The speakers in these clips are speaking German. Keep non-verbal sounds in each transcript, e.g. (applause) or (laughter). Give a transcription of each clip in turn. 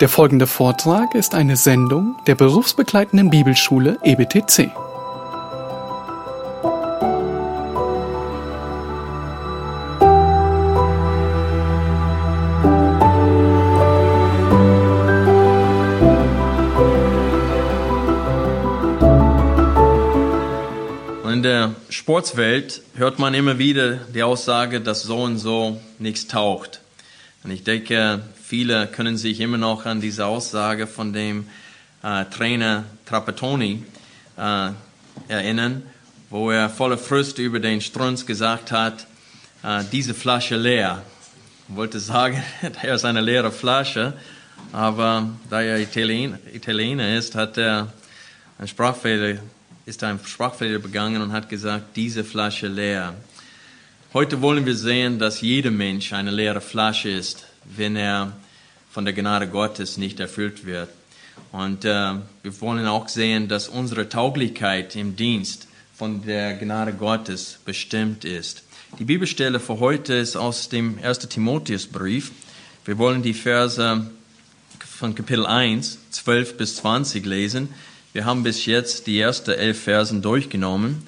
Der folgende Vortrag ist eine Sendung der berufsbegleitenden Bibelschule EBTC. In der Sportswelt hört man immer wieder die Aussage, dass so und so nichts taucht. Und ich denke, viele können sich immer noch an diese Aussage von dem äh, Trainer Trapattoni äh, erinnern, wo er voller Frust über den Strunz gesagt hat, äh, diese Flasche leer. Ich wollte sagen, (laughs) er ist eine leere Flasche, aber da er Italien, Italiener ist, hat er einen Sprachfehler, ist ein Sprachfehler begangen und hat gesagt, diese Flasche leer. Heute wollen wir sehen, dass jeder Mensch eine leere Flasche ist, wenn er von der Gnade Gottes nicht erfüllt wird. Und äh, wir wollen auch sehen, dass unsere Tauglichkeit im Dienst von der Gnade Gottes bestimmt ist. Die Bibelstelle für heute ist aus dem 1. Timotheusbrief. Wir wollen die Verse von Kapitel 1, 12 bis 20 lesen. Wir haben bis jetzt die ersten elf Versen durchgenommen.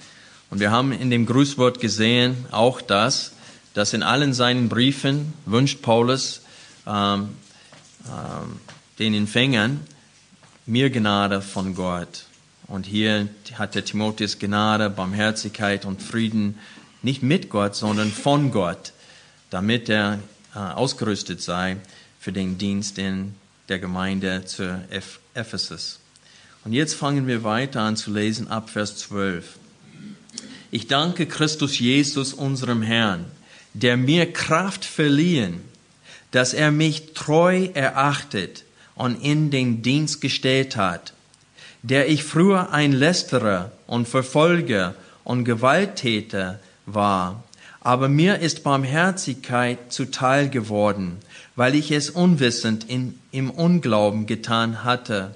Und wir haben in dem Grußwort gesehen auch das, dass in allen seinen Briefen wünscht Paulus ähm, ähm, den Empfängern mir Gnade von Gott. Und hier hat der Timotheus Gnade, Barmherzigkeit und Frieden nicht mit Gott, sondern von Gott, damit er äh, ausgerüstet sei für den Dienst in der Gemeinde zu Eph Ephesus. Und jetzt fangen wir weiter an zu lesen ab Vers 12. Ich danke Christus Jesus, unserem Herrn, der mir Kraft verliehen, dass er mich treu erachtet und in den Dienst gestellt hat, der ich früher ein Lästerer und Verfolger und Gewalttäter war. Aber mir ist Barmherzigkeit zuteil geworden, weil ich es unwissend in, im Unglauben getan hatte.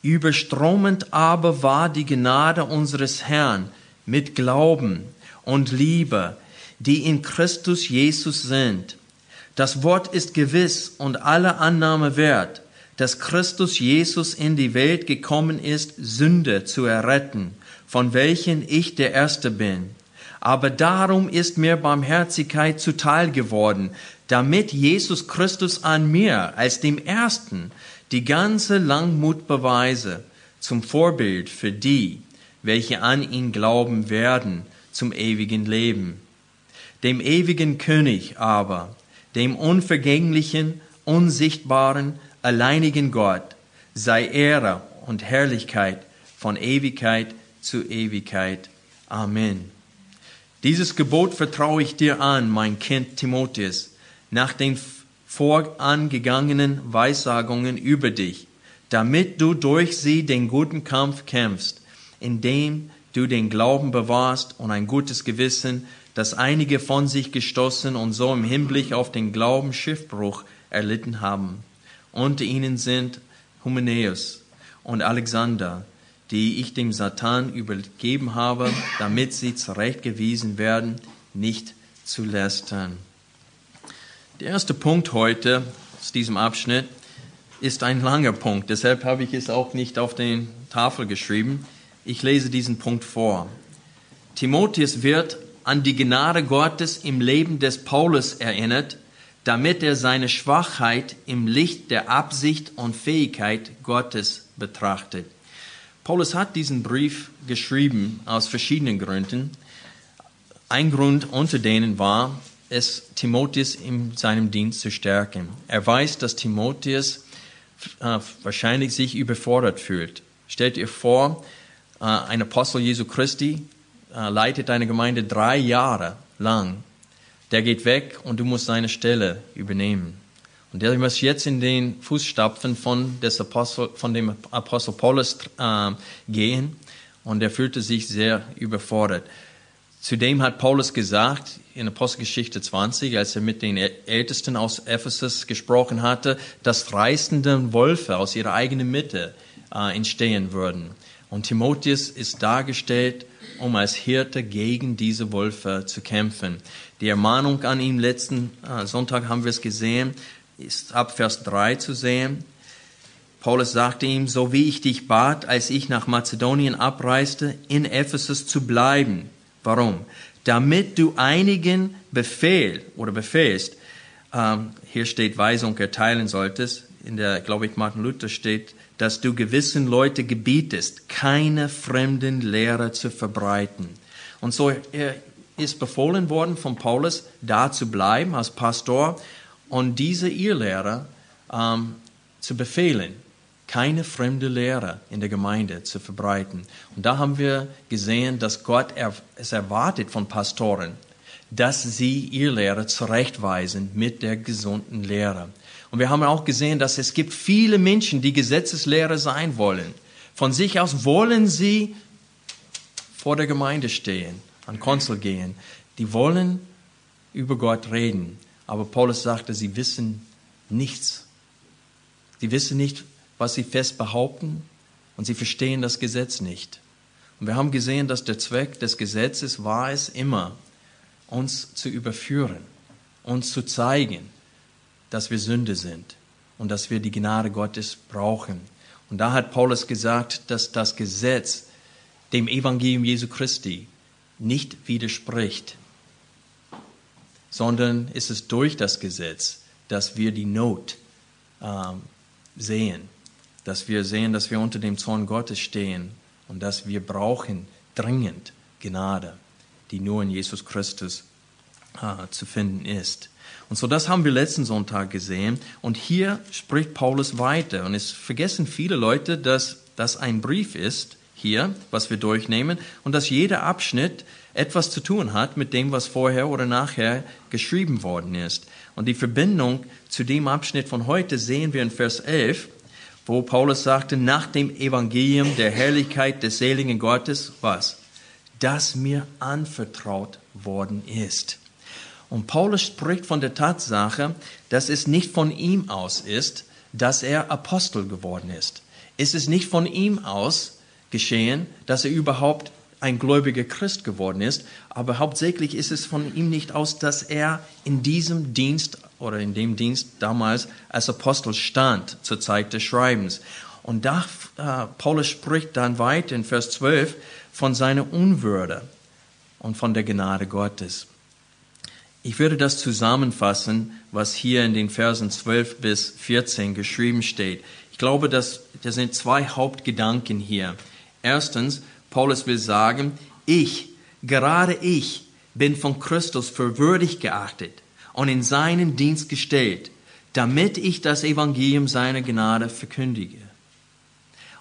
Überströmend aber war die Gnade unseres Herrn mit Glauben und Liebe, die in Christus Jesus sind. Das Wort ist gewiss und alle Annahme wert, dass Christus Jesus in die Welt gekommen ist, Sünde zu erretten, von welchen ich der Erste bin. Aber darum ist mir Barmherzigkeit zuteil geworden, damit Jesus Christus an mir als dem Ersten die ganze Langmut beweise, zum Vorbild für die, welche an ihn glauben werden, zum ewigen Leben. Dem ewigen König aber, dem unvergänglichen, unsichtbaren, alleinigen Gott, sei Ehre und Herrlichkeit von Ewigkeit zu Ewigkeit. Amen. Dieses Gebot vertraue ich dir an, mein Kind Timotheus, nach den vorangegangenen Weissagungen über dich, damit du durch sie den guten Kampf kämpfst, indem du den Glauben bewahrst und ein gutes Gewissen, das einige von sich gestoßen und so im Hinblick auf den Glauben Schiffbruch erlitten haben. Unter ihnen sind Hymenäus und Alexander, die ich dem Satan übergeben habe, damit sie zurechtgewiesen werden, nicht zu lästern. Der erste Punkt heute aus diesem Abschnitt ist ein langer Punkt, deshalb habe ich es auch nicht auf den Tafel geschrieben. Ich lese diesen Punkt vor. Timotheus wird an die Gnade Gottes im Leben des Paulus erinnert, damit er seine Schwachheit im Licht der Absicht und Fähigkeit Gottes betrachtet. Paulus hat diesen Brief geschrieben aus verschiedenen Gründen. Ein Grund unter denen war, es Timotheus in seinem Dienst zu stärken. Er weiß, dass Timotheus äh, wahrscheinlich sich überfordert fühlt. Stellt ihr vor, ein Apostel Jesu Christi äh, leitet eine Gemeinde drei Jahre lang. Der geht weg und du musst seine Stelle übernehmen. Und der muss jetzt in den Fußstapfen von, des Apostel, von dem Apostel Paulus äh, gehen und er fühlte sich sehr überfordert. Zudem hat Paulus gesagt in Apostelgeschichte 20, als er mit den Ältesten aus Ephesus gesprochen hatte, dass reißende Wölfe aus ihrer eigenen Mitte äh, entstehen würden. Und Timotheus ist dargestellt, um als Hirte gegen diese Wölfe zu kämpfen. Die Ermahnung an ihn letzten äh, Sonntag haben wir es gesehen, ist ab Vers 3 zu sehen. Paulus sagte ihm, so wie ich dich bat, als ich nach Mazedonien abreiste, in Ephesus zu bleiben. Warum? Damit du einigen Befehl oder befehlst, ähm, hier steht Weisung erteilen solltest, in der, glaube ich, Martin Luther steht, dass du gewissen Leute gebietest, keine fremden Lehrer zu verbreiten. Und so er ist befohlen worden von Paulus, da zu bleiben als Pastor und diese Irrlehrer ähm, zu befehlen keine fremde Lehre in der Gemeinde zu verbreiten. Und da haben wir gesehen, dass Gott es erwartet von Pastoren, dass sie ihr Lehre zurechtweisen mit der gesunden Lehre. Und wir haben auch gesehen, dass es gibt viele Menschen, die Gesetzeslehrer sein wollen. Von sich aus wollen sie vor der Gemeinde stehen, an Konsul gehen. Die wollen über Gott reden. Aber Paulus sagte, sie wissen nichts. Sie wissen nicht, was sie fest behaupten und sie verstehen das Gesetz nicht. Und wir haben gesehen, dass der Zweck des Gesetzes war es immer, uns zu überführen, uns zu zeigen, dass wir Sünde sind und dass wir die Gnade Gottes brauchen. Und da hat Paulus gesagt, dass das Gesetz dem Evangelium Jesu Christi nicht widerspricht, sondern ist es durch das Gesetz, dass wir die Not ähm, sehen dass wir sehen, dass wir unter dem Zorn Gottes stehen und dass wir brauchen dringend Gnade, die nur in Jesus Christus äh, zu finden ist. Und so das haben wir letzten Sonntag gesehen. Und hier spricht Paulus weiter. Und es vergessen viele Leute, dass das ein Brief ist, hier, was wir durchnehmen, und dass jeder Abschnitt etwas zu tun hat mit dem, was vorher oder nachher geschrieben worden ist. Und die Verbindung zu dem Abschnitt von heute sehen wir in Vers 11 wo Paulus sagte, nach dem Evangelium der Herrlichkeit des seligen Gottes, was? Das mir anvertraut worden ist. Und Paulus spricht von der Tatsache, dass es nicht von ihm aus ist, dass er Apostel geworden ist. Es ist nicht von ihm aus geschehen, dass er überhaupt ein gläubiger Christ geworden ist, aber hauptsächlich ist es von ihm nicht aus, dass er in diesem Dienst oder in dem Dienst damals als Apostel stand zur Zeit des Schreibens. Und da, äh, Paulus spricht dann weiter in Vers 12 von seiner Unwürde und von der Gnade Gottes. Ich würde das zusammenfassen, was hier in den Versen 12 bis 14 geschrieben steht. Ich glaube, dass da sind zwei Hauptgedanken hier. Erstens, Paulus will sagen, ich, gerade ich, bin von Christus für würdig geachtet und in seinen Dienst gestellt, damit ich das Evangelium seiner Gnade verkündige.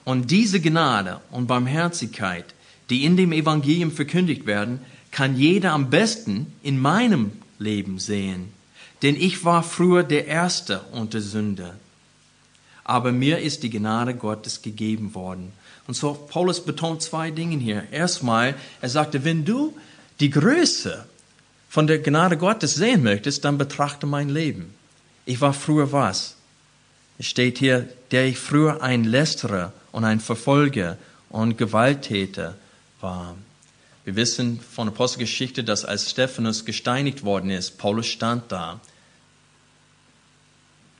Und diese Gnade und Barmherzigkeit, die in dem Evangelium verkündigt werden, kann jeder am besten in meinem Leben sehen. Denn ich war früher der Erste unter Sünder. Aber mir ist die Gnade Gottes gegeben worden. Und so Paulus betont zwei Dinge hier. Erstmal, er sagte, wenn du die Größe von der Gnade Gottes sehen möchtest, dann betrachte mein Leben. Ich war früher was? Es steht hier, der ich früher ein Lästerer und ein Verfolger und Gewalttäter war. Wir wissen von der Apostelgeschichte, dass als Stephanus gesteinigt worden ist, Paulus stand da.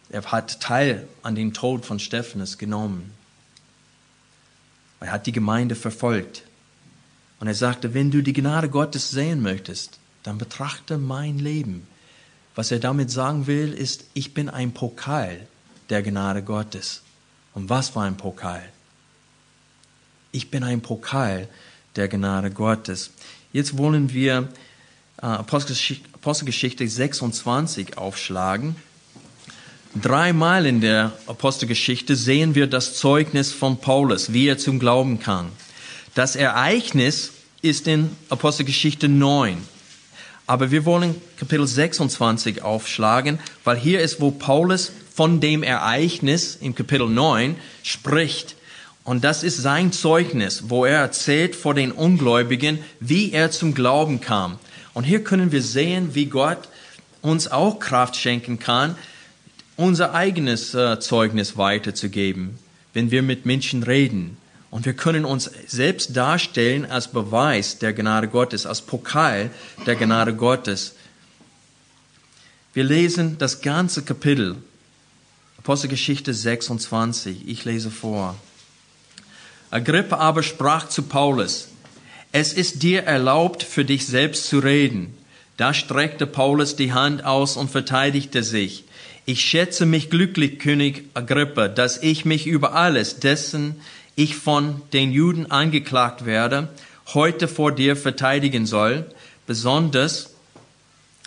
Er hat Teil an dem Tod von Stephanus genommen. Er hat die Gemeinde verfolgt. Und er sagte, wenn du die Gnade Gottes sehen möchtest, dann betrachte mein Leben. Was er damit sagen will, ist, ich bin ein Pokal der Gnade Gottes. Und was war ein Pokal? Ich bin ein Pokal der Gnade Gottes. Jetzt wollen wir äh, Apostelgeschichte 26 aufschlagen. Dreimal in der Apostelgeschichte sehen wir das Zeugnis von Paulus, wie er zum Glauben kam. Das Ereignis ist in Apostelgeschichte 9. Aber wir wollen Kapitel 26 aufschlagen, weil hier ist, wo Paulus von dem Ereignis im Kapitel 9 spricht. Und das ist sein Zeugnis, wo er erzählt vor den Ungläubigen, wie er zum Glauben kam. Und hier können wir sehen, wie Gott uns auch Kraft schenken kann, unser eigenes äh, Zeugnis weiterzugeben, wenn wir mit Menschen reden. Und wir können uns selbst darstellen als Beweis der Gnade Gottes, als Pokal der Gnade Gottes. Wir lesen das ganze Kapitel Apostelgeschichte 26. Ich lese vor. Agrippa aber sprach zu Paulus, es ist dir erlaubt, für dich selbst zu reden. Da streckte Paulus die Hand aus und verteidigte sich. Ich schätze mich glücklich, König Agrippa, dass ich mich über alles, dessen ich von den Juden angeklagt werde, heute vor dir verteidigen soll, besonders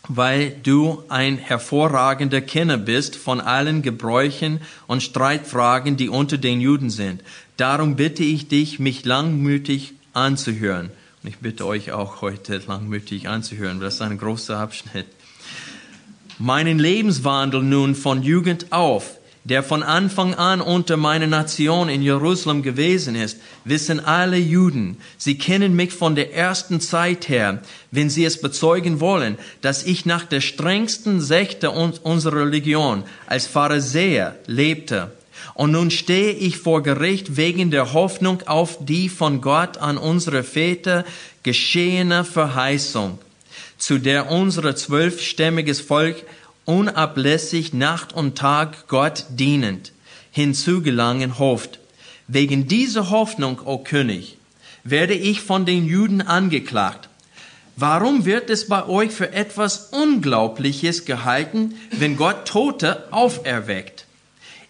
weil du ein hervorragender Kenner bist von allen Gebräuchen und Streitfragen, die unter den Juden sind. Darum bitte ich dich, mich langmütig anzuhören. Und ich bitte euch auch heute langmütig anzuhören, das ist ein großer Abschnitt. Meinen Lebenswandel nun von Jugend auf der von Anfang an unter meiner Nation in Jerusalem gewesen ist, wissen alle Juden. Sie kennen mich von der ersten Zeit her, wenn sie es bezeugen wollen, dass ich nach der strengsten Sekte unserer Religion als Pharisäer lebte. Und nun stehe ich vor Gericht wegen der Hoffnung auf die von Gott an unsere Väter geschehene Verheißung, zu der unser zwölfstämmiges Volk unablässig Nacht und Tag Gott dienend hinzugelangen hofft. Wegen dieser Hoffnung, o König, werde ich von den Juden angeklagt. Warum wird es bei euch für etwas Unglaubliches gehalten, wenn Gott Tote auferweckt?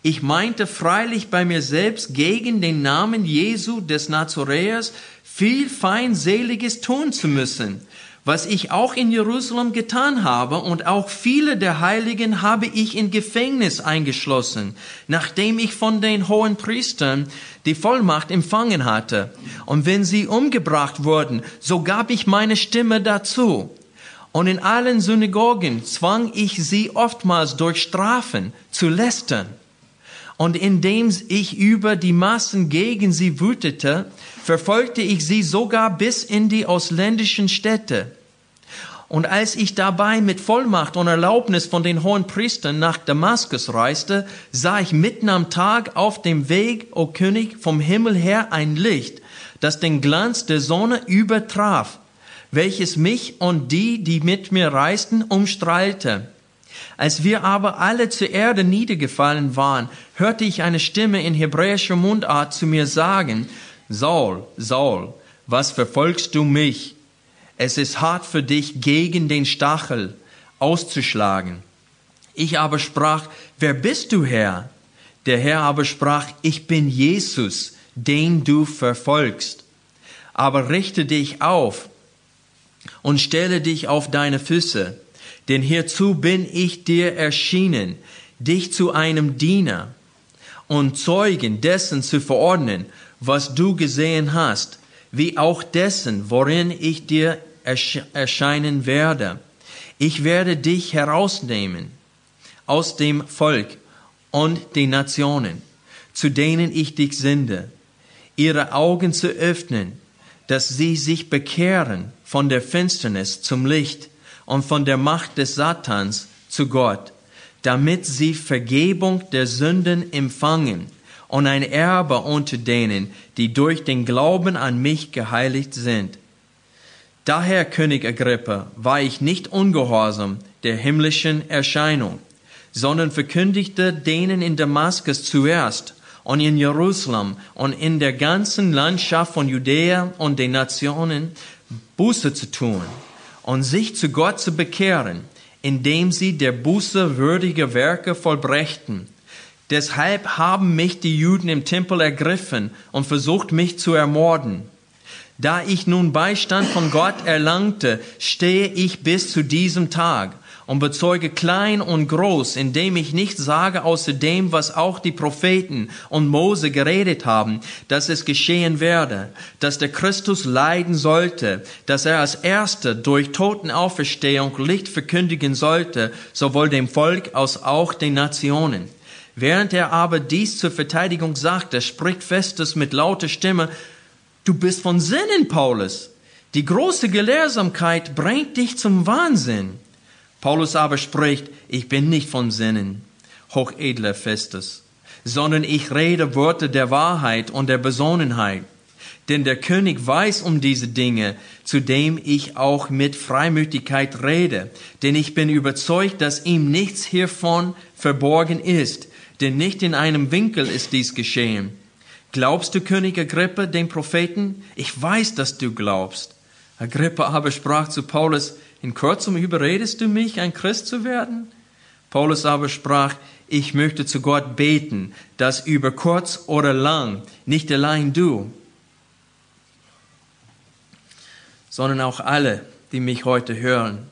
Ich meinte freilich bei mir selbst gegen den Namen Jesu des Nazaräers viel Feindseliges tun zu müssen was ich auch in Jerusalem getan habe und auch viele der Heiligen habe ich in Gefängnis eingeschlossen, nachdem ich von den hohen Priestern die Vollmacht empfangen hatte. Und wenn sie umgebracht wurden, so gab ich meine Stimme dazu. Und in allen Synagogen zwang ich sie oftmals durch Strafen zu lästern. Und indem ich über die Massen gegen sie wütete, verfolgte ich sie sogar bis in die ausländischen Städte. Und als ich dabei mit Vollmacht und Erlaubnis von den hohen Priestern nach Damaskus reiste, sah ich mitten am Tag auf dem Weg, o König, vom Himmel her ein Licht, das den Glanz der Sonne übertraf, welches mich und die, die mit mir reisten, umstrahlte. Als wir aber alle zur Erde niedergefallen waren, hörte ich eine Stimme in hebräischer Mundart zu mir sagen, Saul, Saul, was verfolgst du mich? Es ist hart für dich, gegen den Stachel auszuschlagen. Ich aber sprach, wer bist du, Herr? Der Herr aber sprach, ich bin Jesus, den du verfolgst. Aber richte dich auf und stelle dich auf deine Füße, denn hierzu bin ich dir erschienen, dich zu einem Diener und Zeugen dessen zu verordnen, was du gesehen hast, wie auch dessen, worin ich dir erscheinen werde. Ich werde dich herausnehmen aus dem Volk und den Nationen, zu denen ich dich sende, ihre Augen zu öffnen, dass sie sich bekehren von der Finsternis zum Licht und von der Macht des Satans zu Gott, damit sie Vergebung der Sünden empfangen und ein Erbe unter denen, die durch den Glauben an mich geheiligt sind. Daher, König Agrippa, war ich nicht ungehorsam der himmlischen Erscheinung, sondern verkündigte denen in Damaskus zuerst und in Jerusalem und in der ganzen Landschaft von Judäa und den Nationen Buße zu tun und sich zu Gott zu bekehren, indem sie der Buße würdige Werke vollbrächten Deshalb haben mich die Juden im Tempel ergriffen und versucht mich zu ermorden. Da ich nun Beistand von Gott erlangte, stehe ich bis zu diesem Tag und bezeuge klein und groß, indem ich nicht sage außer dem, was auch die Propheten und Mose geredet haben, dass es geschehen werde, dass der Christus leiden sollte, dass er als Erster durch Totenauferstehung Licht verkündigen sollte, sowohl dem Volk als auch den Nationen. Während er aber dies zur Verteidigung sagte, spricht Festus mit lauter Stimme, du bist von Sinnen, Paulus. Die große Gelehrsamkeit bringt dich zum Wahnsinn. Paulus aber spricht, ich bin nicht von Sinnen, hochedler Festus, sondern ich rede Worte der Wahrheit und der Besonnenheit. Denn der König weiß um diese Dinge, zu dem ich auch mit Freimütigkeit rede. Denn ich bin überzeugt, dass ihm nichts hiervon verborgen ist denn nicht in einem Winkel ist dies geschehen. Glaubst du, König Agrippa, den Propheten? Ich weiß, dass du glaubst. Agrippa aber sprach zu Paulus, in kurzem überredest du mich, ein Christ zu werden? Paulus aber sprach, ich möchte zu Gott beten, dass über kurz oder lang nicht allein du, sondern auch alle, die mich heute hören,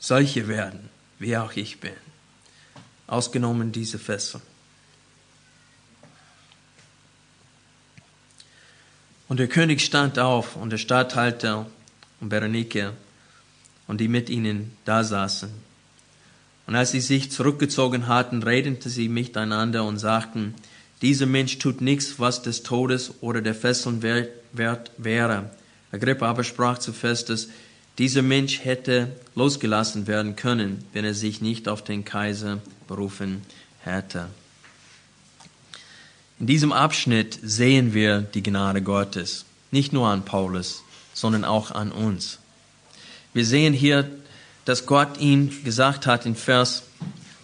solche werden, wie auch ich bin. Ausgenommen diese Fässer. Und der König stand auf und der Statthalter und Berenike und die mit ihnen da saßen. Und als sie sich zurückgezogen hatten, redeten sie miteinander und sagten, dieser Mensch tut nichts, was des Todes oder der Fesseln wert wäre. Agrippa aber sprach zu Festus, dieser Mensch hätte losgelassen werden können, wenn er sich nicht auf den Kaiser berufen hätte. In diesem Abschnitt sehen wir die Gnade Gottes, nicht nur an Paulus, sondern auch an uns. Wir sehen hier, dass Gott ihm gesagt hat in Vers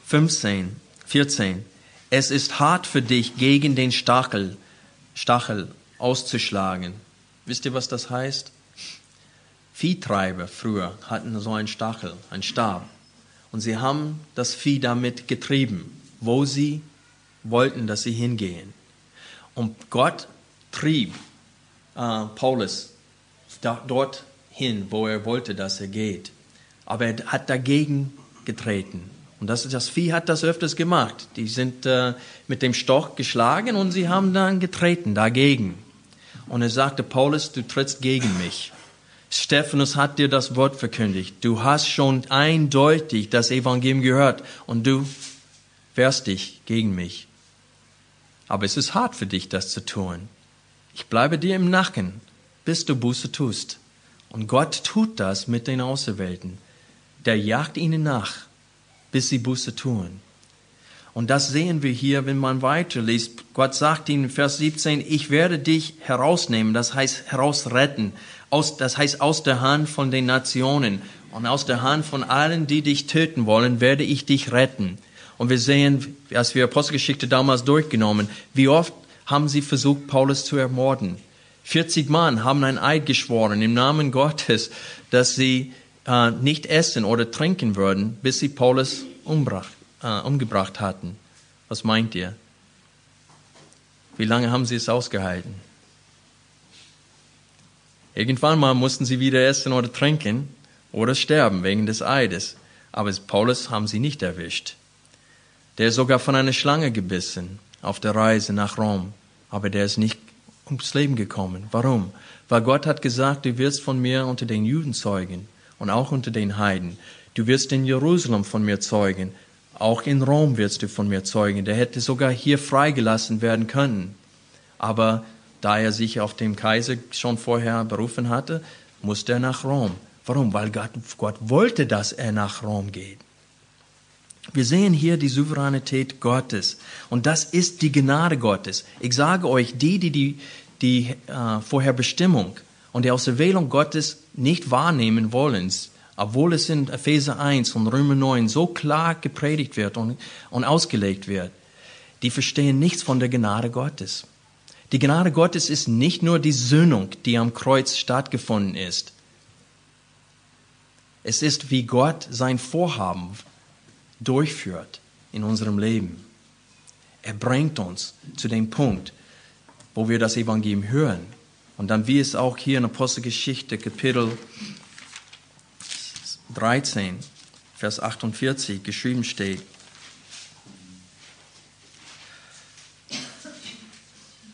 15, 14, es ist hart für dich, gegen den Stachel, Stachel auszuschlagen. Wisst ihr, was das heißt? Viehtreiber früher hatten so einen Stachel, einen Stab. Und sie haben das Vieh damit getrieben, wo sie wollten, dass sie hingehen. Und Gott trieb äh, Paulus da, dorthin, wo er wollte, dass er geht. Aber er hat dagegen getreten. Und das, das Vieh hat das öfters gemacht. Die sind äh, mit dem Stock geschlagen und sie haben dann getreten dagegen. Und er sagte, Paulus, du trittst gegen mich. Stephanus hat dir das Wort verkündigt. Du hast schon eindeutig das Evangelium gehört und du wehrst dich gegen mich. Aber es ist hart für dich, das zu tun. Ich bleibe dir im Nacken, bis du Buße tust. Und Gott tut das mit den Auserwählten. Der jagt ihnen nach, bis sie Buße tun. Und das sehen wir hier, wenn man weiterliest. Gott sagt ihnen in Vers 17, ich werde dich herausnehmen, das heißt herausretten aus, das heißt aus der Hand von den Nationen und aus der Hand von allen, die dich töten wollen, werde ich dich retten. Und wir sehen, als wir Apostelgeschichte damals durchgenommen, wie oft haben sie versucht, Paulus zu ermorden. 40 Mann haben ein Eid geschworen im Namen Gottes, dass sie äh, nicht essen oder trinken würden, bis sie Paulus umbrach, äh, umgebracht hatten. Was meint ihr? Wie lange haben sie es ausgehalten? Irgendwann mal mussten sie wieder essen oder trinken oder sterben wegen des Eides. Aber Paulus haben sie nicht erwischt. Der ist sogar von einer Schlange gebissen auf der Reise nach Rom. Aber der ist nicht ums Leben gekommen. Warum? Weil Gott hat gesagt, du wirst von mir unter den Juden zeugen und auch unter den Heiden. Du wirst in Jerusalem von mir zeugen. Auch in Rom wirst du von mir zeugen. Der hätte sogar hier freigelassen werden können. Aber da er sich auf den Kaiser schon vorher berufen hatte, musste er nach Rom. Warum? Weil Gott, Gott wollte, dass er nach Rom geht. Wir sehen hier die Souveränität Gottes. Und das ist die Gnade Gottes. Ich sage euch, die, die die, die äh, Vorherbestimmung und die Auserwählung Gottes nicht wahrnehmen wollen, obwohl es in Epheser 1 und Römer 9 so klar gepredigt wird und, und ausgelegt wird, die verstehen nichts von der Gnade Gottes. Die Gnade Gottes ist nicht nur die Söhnung, die am Kreuz stattgefunden ist. Es ist, wie Gott sein Vorhaben durchführt in unserem Leben. Er bringt uns zu dem Punkt, wo wir das Evangelium hören. Und dann, wie es auch hier in Apostelgeschichte, Kapitel 13, Vers 48 geschrieben steht,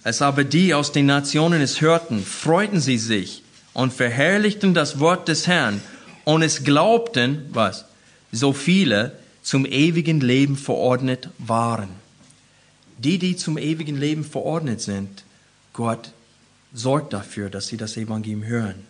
Als aber die aus den Nationen es hörten, freuten sie sich und verherrlichten das Wort des Herrn und es glaubten, was? So viele zum ewigen Leben verordnet waren. Die, die zum ewigen Leben verordnet sind, Gott sorgt dafür, dass sie das Evangelium hören.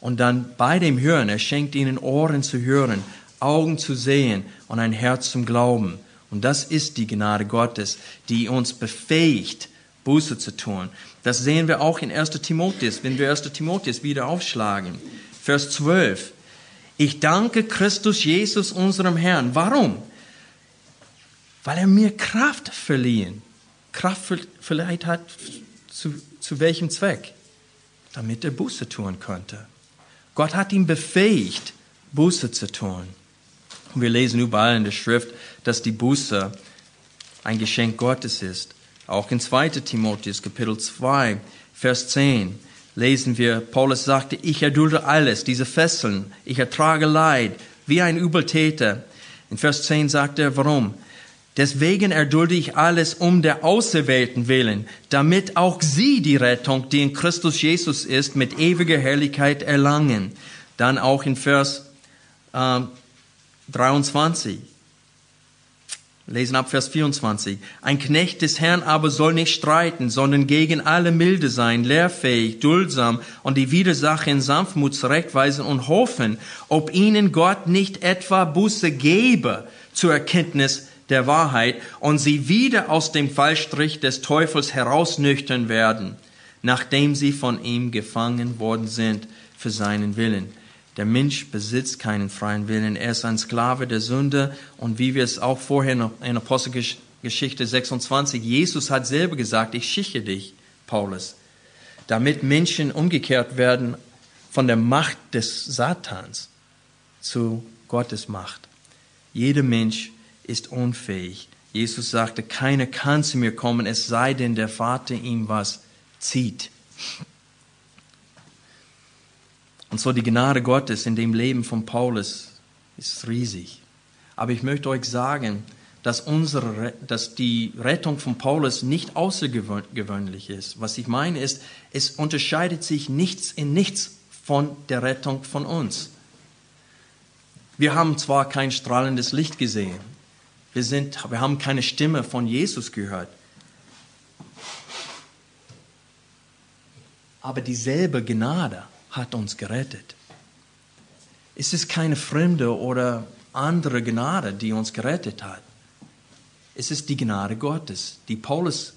Und dann bei dem Hören, er schenkt ihnen Ohren zu hören, Augen zu sehen und ein Herz zum Glauben. Und das ist die Gnade Gottes, die uns befähigt, Buße zu tun. Das sehen wir auch in 1. Timotheus, wenn wir 1. Timotheus wieder aufschlagen. Vers 12. Ich danke Christus Jesus, unserem Herrn. Warum? Weil er mir Kraft verliehen. Kraft vielleicht hat zu, zu welchem Zweck? Damit er Buße tun könnte. Gott hat ihn befähigt, Buße zu tun. Und wir lesen überall in der Schrift, dass die Buße ein Geschenk Gottes ist. Auch in 2. Timotheus Kapitel 2, Vers 10 lesen wir, Paulus sagte, ich erdulde alles, diese Fesseln, ich ertrage Leid, wie ein Übeltäter. In Vers 10 sagt er, warum? Deswegen erdulde ich alles um der Auserwählten willen, damit auch sie die Rettung, die in Christus Jesus ist, mit ewiger Herrlichkeit erlangen. Dann auch in Vers äh, 23 lesen ab Vers 24. Ein Knecht des Herrn aber soll nicht streiten, sondern gegen alle milde sein, lehrfähig, duldsam und die Widersache in Sanftmut zurechtweisen und hoffen, ob ihnen Gott nicht etwa Buße gebe zur Erkenntnis der Wahrheit und sie wieder aus dem Fallstrich des Teufels herausnüchtern werden, nachdem sie von ihm gefangen worden sind für seinen Willen. Der Mensch besitzt keinen freien Willen. Er ist ein Sklave der Sünde. Und wie wir es auch vorher in Apostelgeschichte 26, Jesus hat selber gesagt, ich schicke dich, Paulus, damit Menschen umgekehrt werden von der Macht des Satans zu Gottes Macht. Jeder Mensch ist unfähig. Jesus sagte, keiner kann zu mir kommen, es sei denn, der Vater ihm was zieht. Und so die Gnade Gottes in dem Leben von Paulus ist riesig. Aber ich möchte euch sagen, dass, unsere, dass die Rettung von Paulus nicht außergewöhnlich ist. Was ich meine ist, es unterscheidet sich nichts in nichts von der Rettung von uns. Wir haben zwar kein strahlendes Licht gesehen, wir, sind, wir haben keine Stimme von Jesus gehört, aber dieselbe Gnade hat uns gerettet. Es ist keine fremde oder andere Gnade, die uns gerettet hat. Es ist die Gnade Gottes, die Paulus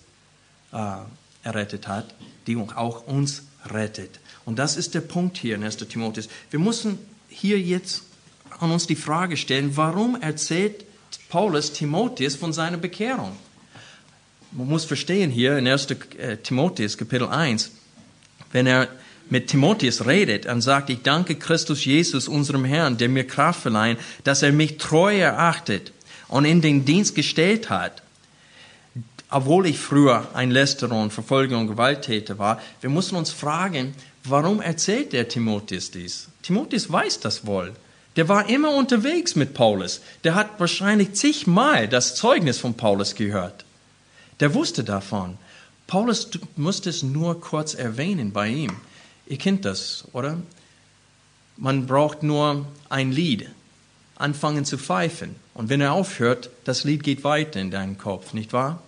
äh, errettet hat, die auch uns rettet. Und das ist der Punkt hier in 1. Timotheus. Wir müssen hier jetzt an uns die Frage stellen, warum erzählt Paulus Timotheus von seiner Bekehrung? Man muss verstehen hier in 1. Äh, Timotheus Kapitel 1, wenn er mit Timotheus redet und sagt, ich danke Christus Jesus, unserem Herrn, der mir Kraft verleihen, dass er mich treu erachtet und in den Dienst gestellt hat, obwohl ich früher ein Lästerer und Verfolger und Gewalttäter war. Wir müssen uns fragen, warum erzählt der Timotheus dies? Timotheus weiß das wohl. Der war immer unterwegs mit Paulus. Der hat wahrscheinlich zigmal das Zeugnis von Paulus gehört. Der wusste davon. Paulus musste es nur kurz erwähnen bei ihm. Ihr kennt das, oder? Man braucht nur ein Lied, anfangen zu pfeifen. Und wenn er aufhört, das Lied geht weiter in deinen Kopf, nicht wahr?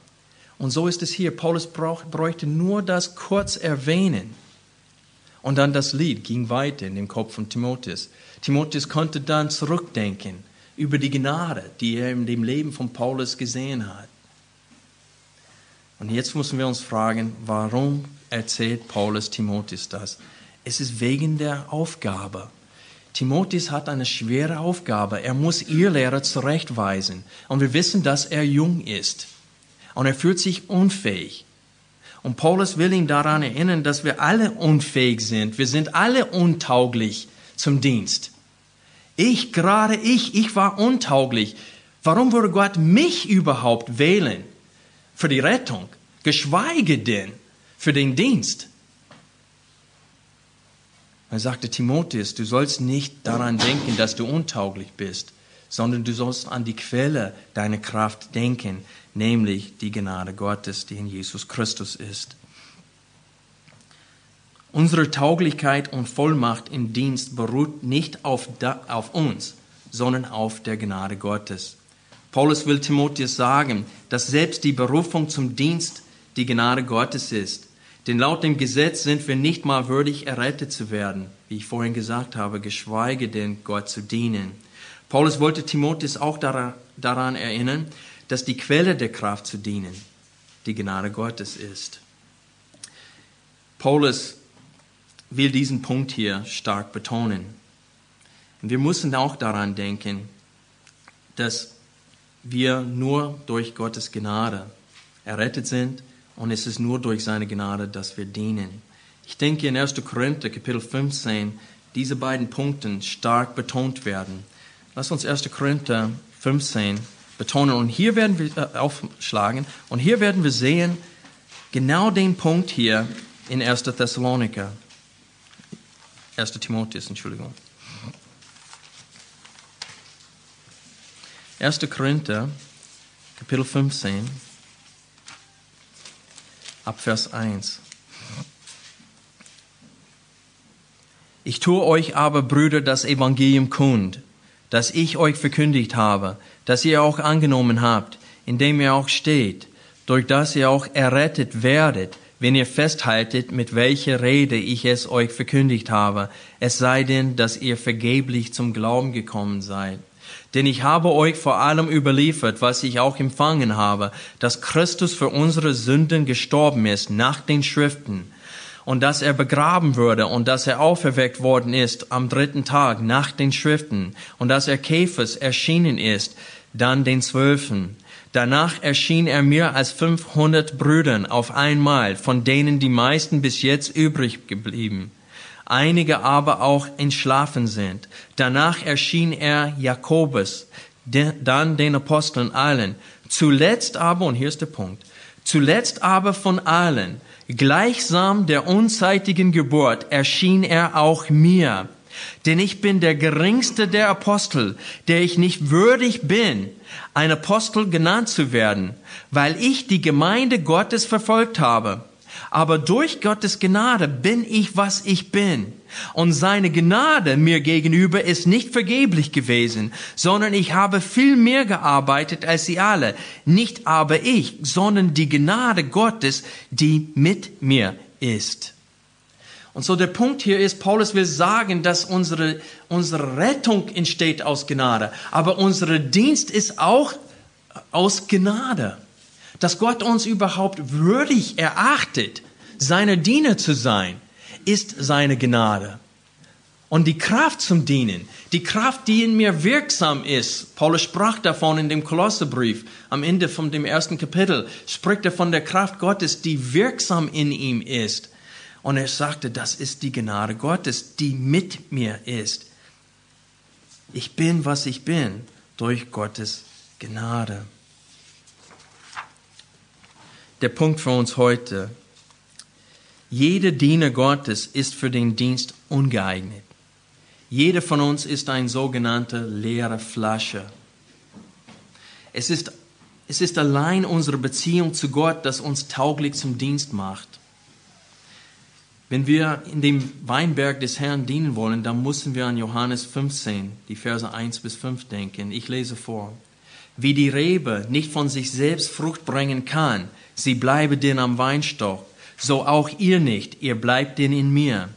Und so ist es hier. Paulus bräuchte nur das kurz erwähnen. Und dann das Lied ging weiter in dem Kopf von Timotheus. Timotheus konnte dann zurückdenken über die Gnade, die er in dem Leben von Paulus gesehen hat. Und jetzt müssen wir uns fragen, warum erzählt Paulus Timotheus das. Es ist wegen der Aufgabe. Timotheus hat eine schwere Aufgabe. Er muss ihr Lehrer zurechtweisen. Und wir wissen, dass er jung ist. Und er fühlt sich unfähig. Und Paulus will ihn daran erinnern, dass wir alle unfähig sind. Wir sind alle untauglich zum Dienst. Ich, gerade ich, ich war untauglich. Warum würde Gott mich überhaupt wählen für die Rettung? Geschweige denn für den Dienst. Er sagte Timotheus, du sollst nicht daran denken, dass du untauglich bist, sondern du sollst an die Quelle deiner Kraft denken, nämlich die Gnade Gottes, die in Jesus Christus ist. Unsere Tauglichkeit und Vollmacht im Dienst beruht nicht auf, auf uns, sondern auf der Gnade Gottes. Paulus will Timotheus sagen, dass selbst die Berufung zum Dienst die Gnade Gottes ist. Denn laut dem Gesetz sind wir nicht mal würdig, errettet zu werden, wie ich vorhin gesagt habe, geschweige denn Gott zu dienen. Paulus wollte Timotheus auch daran erinnern, dass die Quelle der Kraft zu dienen die Gnade Gottes ist. Paulus will diesen Punkt hier stark betonen. Und wir müssen auch daran denken, dass wir nur durch Gottes Gnade errettet sind und es ist nur durch seine Gnade, dass wir dienen. Ich denke in 1. Korinther Kapitel 15 diese beiden Punkte stark betont werden. Lass uns 1. Korinther 15 betonen und hier werden wir äh, aufschlagen und hier werden wir sehen genau den Punkt hier in 1. Thessaloniker. 1. Timotheus, Entschuldigung. 1. Korinther, Kapitel 15, ab Vers 1. Ich tue euch aber, Brüder, das Evangelium kund, das ich euch verkündigt habe, das ihr auch angenommen habt, in dem ihr auch steht, durch das ihr auch errettet werdet, wenn ihr festhaltet, mit welcher Rede ich es euch verkündigt habe, es sei denn, dass ihr vergeblich zum Glauben gekommen seid. Denn ich habe euch vor allem überliefert, was ich auch empfangen habe, dass Christus für unsere Sünden gestorben ist nach den Schriften und dass er begraben würde und dass er auferweckt worden ist am dritten Tag nach den Schriften und dass er Käfers erschienen ist, dann den Zwölfen. Danach erschien er mir als 500 Brüdern auf einmal, von denen die meisten bis jetzt übrig geblieben einige aber auch entschlafen sind. Danach erschien er Jakobus, dann den Aposteln allen. Zuletzt aber, und hier ist der Punkt, zuletzt aber von allen, gleichsam der unzeitigen Geburt, erschien er auch mir. Denn ich bin der geringste der Apostel, der ich nicht würdig bin, ein Apostel genannt zu werden, weil ich die Gemeinde Gottes verfolgt habe aber durch Gottes Gnade bin ich, was ich bin. Und seine Gnade mir gegenüber ist nicht vergeblich gewesen, sondern ich habe viel mehr gearbeitet als sie alle. Nicht aber ich, sondern die Gnade Gottes, die mit mir ist. Und so der Punkt hier ist, Paulus will sagen, dass unsere, unsere Rettung entsteht aus Gnade, aber unser Dienst ist auch aus Gnade dass Gott uns überhaupt würdig erachtet, seine Diener zu sein, ist seine Gnade. Und die Kraft zum Dienen, die Kraft, die in mir wirksam ist, Paulus sprach davon in dem Kolosserbrief, am Ende von dem ersten Kapitel, spricht er von der Kraft Gottes, die wirksam in ihm ist. Und er sagte, das ist die Gnade Gottes, die mit mir ist. Ich bin, was ich bin, durch Gottes Gnade der Punkt für uns heute. Jeder Diener Gottes ist für den Dienst ungeeignet. Jeder von uns ist ein sogenannter leere Flasche. Es ist, es ist allein unsere Beziehung zu Gott, das uns tauglich zum Dienst macht. Wenn wir in dem Weinberg des Herrn dienen wollen, dann müssen wir an Johannes 15, die Verse 1 bis 5 denken. Ich lese vor. Wie die Rebe nicht von sich selbst Frucht bringen kann, sie bleibe denn am Weinstock, so auch ihr nicht, ihr bleibt denn in mir.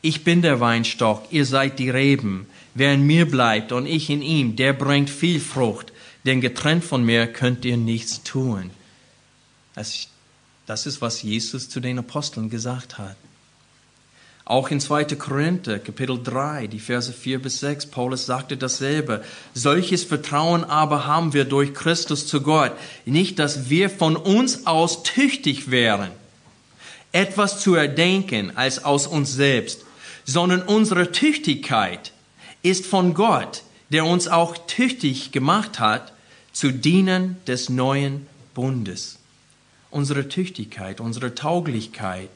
Ich bin der Weinstock, ihr seid die Reben. Wer in mir bleibt und ich in ihm, der bringt viel Frucht, denn getrennt von mir könnt ihr nichts tun. Das ist, was Jesus zu den Aposteln gesagt hat. Auch in 2. Korinther, Kapitel 3, die Verse 4 bis 6, Paulus sagte dasselbe. Solches Vertrauen aber haben wir durch Christus zu Gott. Nicht, dass wir von uns aus tüchtig wären, etwas zu erdenken als aus uns selbst, sondern unsere Tüchtigkeit ist von Gott, der uns auch tüchtig gemacht hat, zu dienen des neuen Bundes. Unsere Tüchtigkeit, unsere Tauglichkeit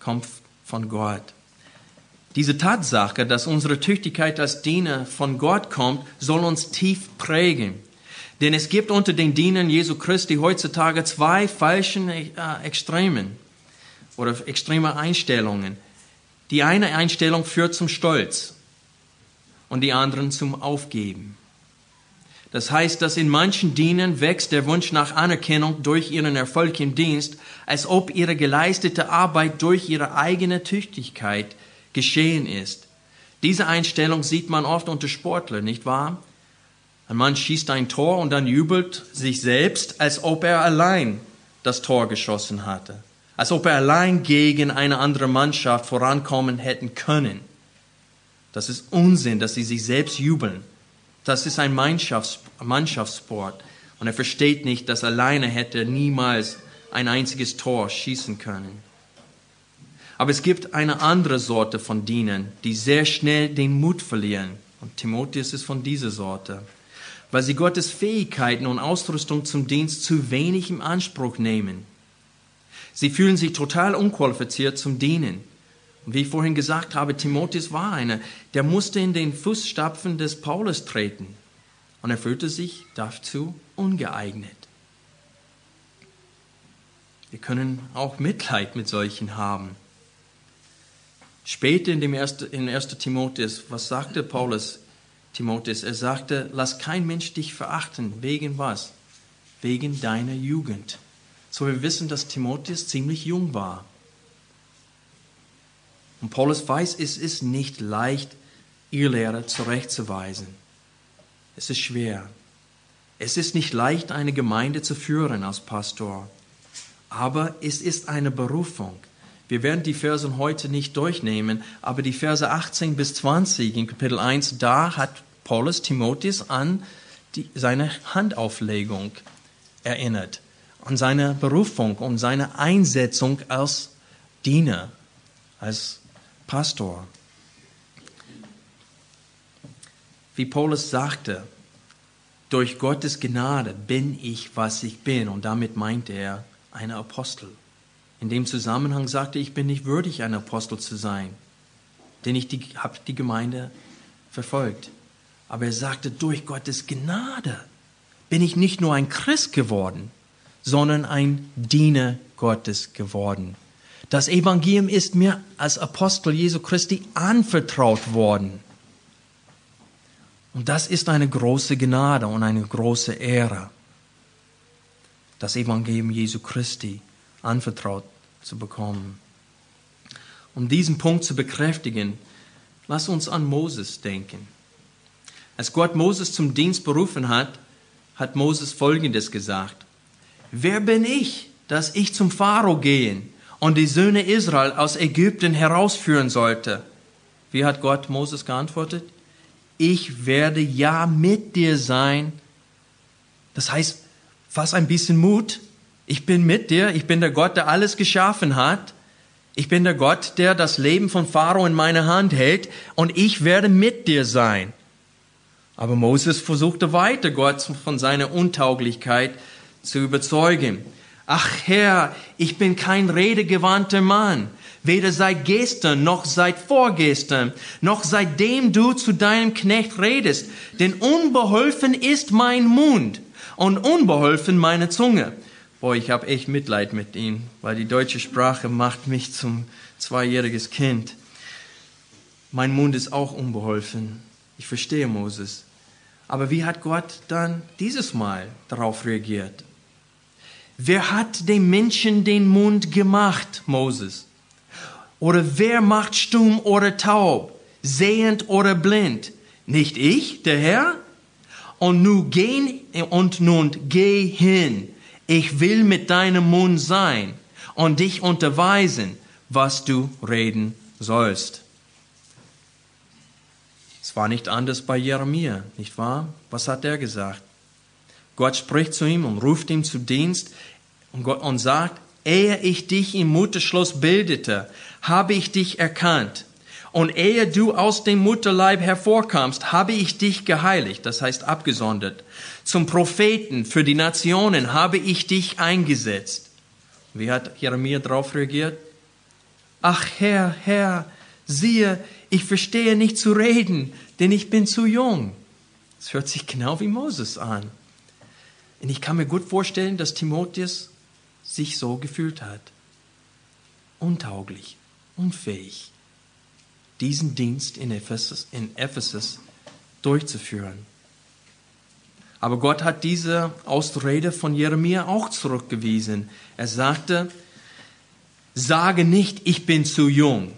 kommt von Gott. Diese Tatsache, dass unsere Tüchtigkeit als Diener von Gott kommt, soll uns tief prägen. Denn es gibt unter den Dienern Jesu Christi heutzutage zwei falschen äh, Extremen oder extreme Einstellungen. Die eine Einstellung führt zum Stolz und die anderen zum Aufgeben. Das heißt, dass in manchen Dienern wächst der Wunsch nach Anerkennung durch ihren Erfolg im Dienst, als ob ihre geleistete Arbeit durch ihre eigene Tüchtigkeit geschehen ist. Diese Einstellung sieht man oft unter Sportlern, nicht wahr? Ein Mann schießt ein Tor und dann jubelt sich selbst, als ob er allein das Tor geschossen hatte, als ob er allein gegen eine andere Mannschaft vorankommen hätten können. Das ist Unsinn, dass sie sich selbst jubeln. Das ist ein Mannschafts Mannschaftssport. Und er versteht nicht, dass alleine hätte niemals ein einziges Tor schießen können. Aber es gibt eine andere Sorte von Dienern, die sehr schnell den Mut verlieren. Und Timotheus ist von dieser Sorte. Weil sie Gottes Fähigkeiten und Ausrüstung zum Dienst zu wenig im Anspruch nehmen. Sie fühlen sich total unqualifiziert zum Dienen. Und wie ich vorhin gesagt habe, Timotheus war einer, der musste in den Fußstapfen des Paulus treten. Und er fühlte sich dazu ungeeignet. Wir können auch Mitleid mit solchen haben. Später in dem ersten, in 1. Timotheus, was sagte Paulus Timotheus? Er sagte, lass kein Mensch dich verachten. Wegen was? Wegen deiner Jugend. So wir wissen, dass Timotheus ziemlich jung war. Und Paulus weiß, es ist nicht leicht, ihr Lehrer zurechtzuweisen. Es ist schwer. Es ist nicht leicht, eine Gemeinde zu führen als Pastor. Aber es ist eine Berufung. Wir werden die Verse heute nicht durchnehmen, aber die Verse 18 bis 20 in Kapitel 1, da hat Paulus Timotheus an die, seine Handauflegung erinnert, an seine Berufung und seine Einsetzung als Diener, als Pastor. Wie Paulus sagte, durch Gottes Gnade bin ich, was ich bin. Und damit meinte er ein Apostel. In dem Zusammenhang sagte, ich bin nicht würdig, ein Apostel zu sein, denn ich habe die Gemeinde verfolgt. Aber er sagte, durch Gottes Gnade bin ich nicht nur ein Christ geworden, sondern ein Diener Gottes geworden. Das Evangelium ist mir als Apostel Jesu Christi anvertraut worden. Und das ist eine große Gnade und eine große Ehre, das Evangelium Jesu Christi anvertraut zu bekommen. Um diesen Punkt zu bekräftigen, lass uns an Moses denken. Als Gott Moses zum Dienst berufen hat, hat Moses Folgendes gesagt. Wer bin ich, dass ich zum Pharao gehen und die Söhne Israel aus Ägypten herausführen sollte? Wie hat Gott Moses geantwortet? Ich werde ja mit dir sein. Das heißt, fass ein bisschen Mut, ich bin mit dir, ich bin der Gott, der alles geschaffen hat. Ich bin der Gott, der das Leben von Pharao in meiner Hand hält und ich werde mit dir sein. Aber Moses versuchte weiter, Gott von seiner Untauglichkeit zu überzeugen. Ach Herr, ich bin kein redegewandter Mann, weder seit gestern noch seit vorgestern, noch seitdem du zu deinem Knecht redest, denn unbeholfen ist mein Mund und unbeholfen meine Zunge. Boah, ich habe echt Mitleid mit ihm, weil die deutsche Sprache macht mich zum zweijähriges Kind. Mein Mund ist auch unbeholfen. Ich verstehe Moses. Aber wie hat Gott dann dieses Mal darauf reagiert? Wer hat dem Menschen den Mund gemacht, Moses? Oder wer macht stumm oder taub, sehend oder blind? Nicht ich, der Herr? Und nun gehen und nun geh hin ich will mit deinem Mund sein und dich unterweisen, was du reden sollst. Es war nicht anders bei Jeremia, nicht wahr? Was hat er gesagt? Gott spricht zu ihm und ruft ihn zu Dienst und, Gott, und sagt, ehe ich dich im Mutterschloss bildete, habe ich dich erkannt. Und ehe du aus dem Mutterleib hervorkamst, habe ich dich geheiligt, das heißt abgesondert. Zum Propheten für die Nationen habe ich dich eingesetzt. Wie hat Jeremia darauf reagiert? Ach Herr, Herr, siehe, ich verstehe nicht zu reden, denn ich bin zu jung. Das hört sich genau wie Moses an. Und ich kann mir gut vorstellen, dass Timotheus sich so gefühlt hat. Untauglich, unfähig, diesen Dienst in Ephesus, in Ephesus durchzuführen. Aber Gott hat diese Ausrede von Jeremia auch zurückgewiesen. Er sagte, sage nicht, ich bin zu jung,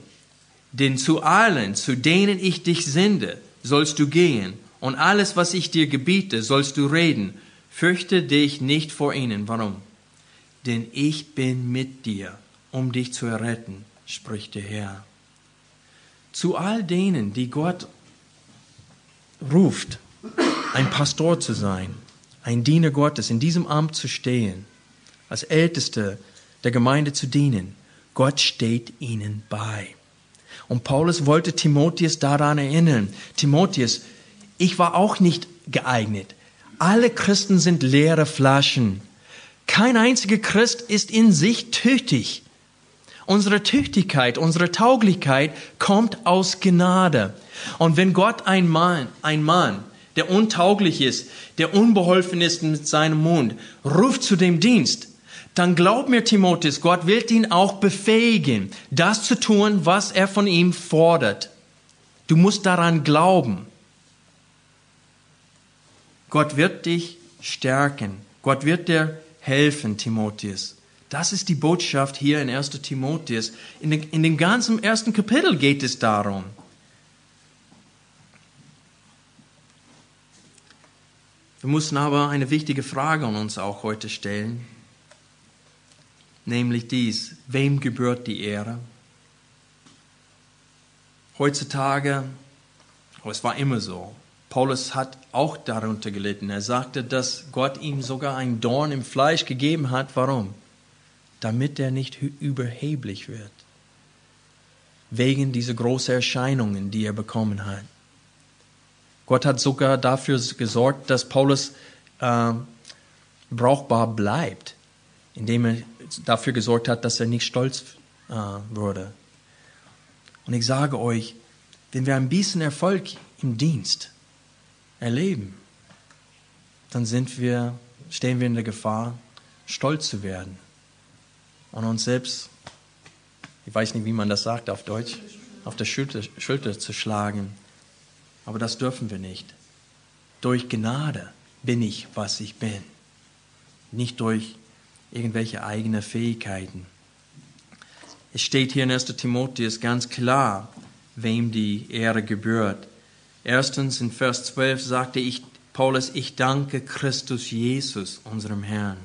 denn zu allen, zu denen ich dich sende, sollst du gehen, und alles, was ich dir gebiete, sollst du reden. Fürchte dich nicht vor ihnen. Warum? Denn ich bin mit dir, um dich zu erretten, spricht der Herr. zu all denen, die Gott ruft, ein Pastor zu sein, ein Diener Gottes, in diesem Amt zu stehen, als Älteste der Gemeinde zu dienen. Gott steht ihnen bei. Und Paulus wollte Timotheus daran erinnern, Timotheus, ich war auch nicht geeignet. Alle Christen sind leere Flaschen. Kein einziger Christ ist in sich tüchtig. Unsere Tüchtigkeit, unsere Tauglichkeit kommt aus Gnade. Und wenn Gott ein Mann, ein Mann, der untauglich ist, der unbeholfen ist mit seinem Mund, ruft zu dem Dienst, dann glaub mir, Timotheus, Gott wird ihn auch befähigen, das zu tun, was er von ihm fordert. Du musst daran glauben. Gott wird dich stärken. Gott wird dir helfen, Timotheus. Das ist die Botschaft hier in 1. Timotheus. In, den, in dem ganzen ersten Kapitel geht es darum. Wir müssen aber eine wichtige Frage an uns auch heute stellen, nämlich dies, wem gebührt die Ehre? Heutzutage, oh, es war immer so, Paulus hat auch darunter gelitten. Er sagte, dass Gott ihm sogar ein Dorn im Fleisch gegeben hat. Warum? Damit er nicht überheblich wird. Wegen dieser großen Erscheinungen, die er bekommen hat. Gott hat sogar dafür gesorgt, dass Paulus äh, brauchbar bleibt, indem er dafür gesorgt hat, dass er nicht stolz äh, wurde. Und ich sage euch, wenn wir ein bisschen Erfolg im Dienst erleben, dann sind wir, stehen wir in der Gefahr, stolz zu werden und uns selbst, ich weiß nicht, wie man das sagt auf Deutsch, auf der Schulter, Schulter zu schlagen. Aber das dürfen wir nicht. Durch Gnade bin ich, was ich bin. Nicht durch irgendwelche eigene Fähigkeiten. Es steht hier in 1. Timotheus ganz klar, wem die Ehre gebührt. Erstens in Vers 12 sagte ich, Paulus, ich danke Christus Jesus, unserem Herrn.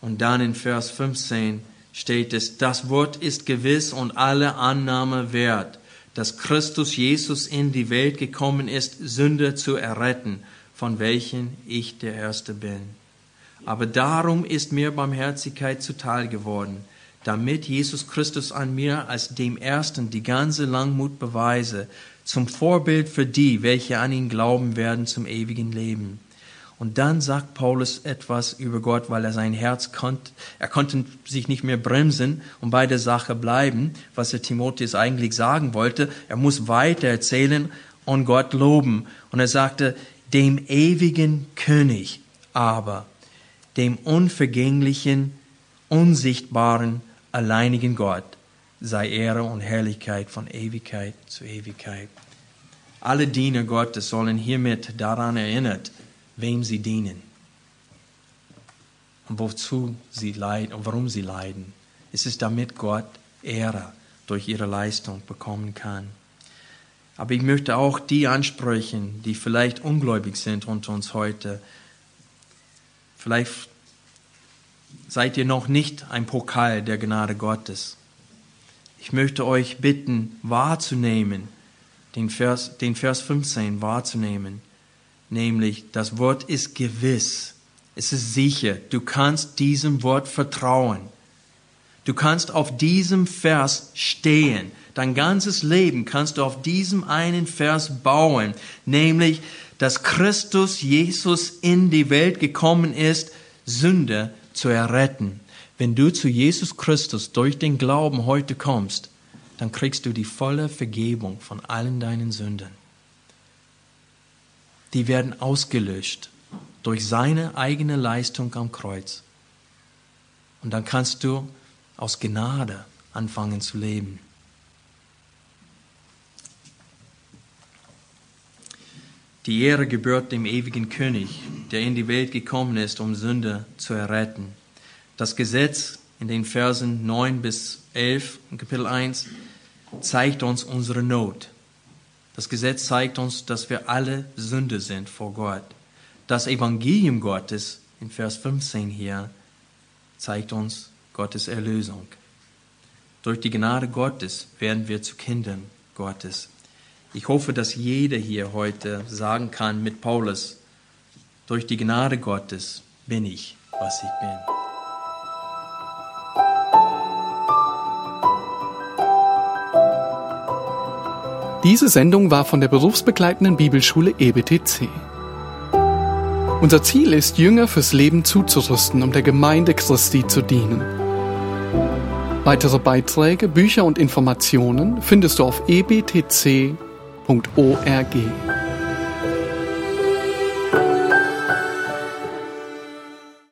Und dann in Vers 15 steht es, das Wort ist gewiss und alle Annahme wert dass Christus Jesus in die Welt gekommen ist, Sünder zu erretten, von welchen ich der Erste bin. Aber darum ist mir Barmherzigkeit zuteil geworden, damit Jesus Christus an mir als dem Ersten die ganze Langmut beweise, zum Vorbild für die, welche an ihn glauben werden zum ewigen Leben. Und dann sagt Paulus etwas über Gott, weil er sein Herz konnte, er konnte sich nicht mehr bremsen und bei der Sache bleiben, was er Timotheus eigentlich sagen wollte. Er muss weiter erzählen und Gott loben. Und er sagte, dem ewigen König aber, dem unvergänglichen, unsichtbaren, alleinigen Gott, sei Ehre und Herrlichkeit von Ewigkeit zu Ewigkeit. Alle Diener Gottes sollen hiermit daran erinnert, wem sie dienen und wozu sie leiden und warum sie leiden. Es ist damit Gott Ehre durch ihre Leistung bekommen kann. Aber ich möchte auch die ansprechen, die vielleicht ungläubig sind unter uns heute. Vielleicht seid ihr noch nicht ein Pokal der Gnade Gottes. Ich möchte euch bitten, wahrzunehmen, den Vers, den Vers 15 wahrzunehmen nämlich das Wort ist gewiss, es ist sicher, du kannst diesem Wort vertrauen. Du kannst auf diesem Vers stehen. Dein ganzes Leben kannst du auf diesem einen Vers bauen, nämlich, dass Christus Jesus in die Welt gekommen ist, Sünde zu erretten. Wenn du zu Jesus Christus durch den Glauben heute kommst, dann kriegst du die volle Vergebung von allen deinen Sünden die werden ausgelöscht durch seine eigene Leistung am Kreuz. Und dann kannst du aus Gnade anfangen zu leben. Die Ehre gebührt dem ewigen König, der in die Welt gekommen ist, um Sünde zu erretten. Das Gesetz in den Versen 9 bis 11 in Kapitel 1 zeigt uns unsere Not. Das Gesetz zeigt uns, dass wir alle Sünde sind vor Gott. Das Evangelium Gottes in Vers 15 hier zeigt uns Gottes Erlösung. Durch die Gnade Gottes werden wir zu Kindern Gottes. Ich hoffe, dass jeder hier heute sagen kann mit Paulus, durch die Gnade Gottes bin ich, was ich bin. Diese Sendung war von der berufsbegleitenden Bibelschule EBTC. Unser Ziel ist, Jünger fürs Leben zuzurüsten, um der Gemeinde Christi zu dienen. Weitere Beiträge, Bücher und Informationen findest du auf ebtc.org.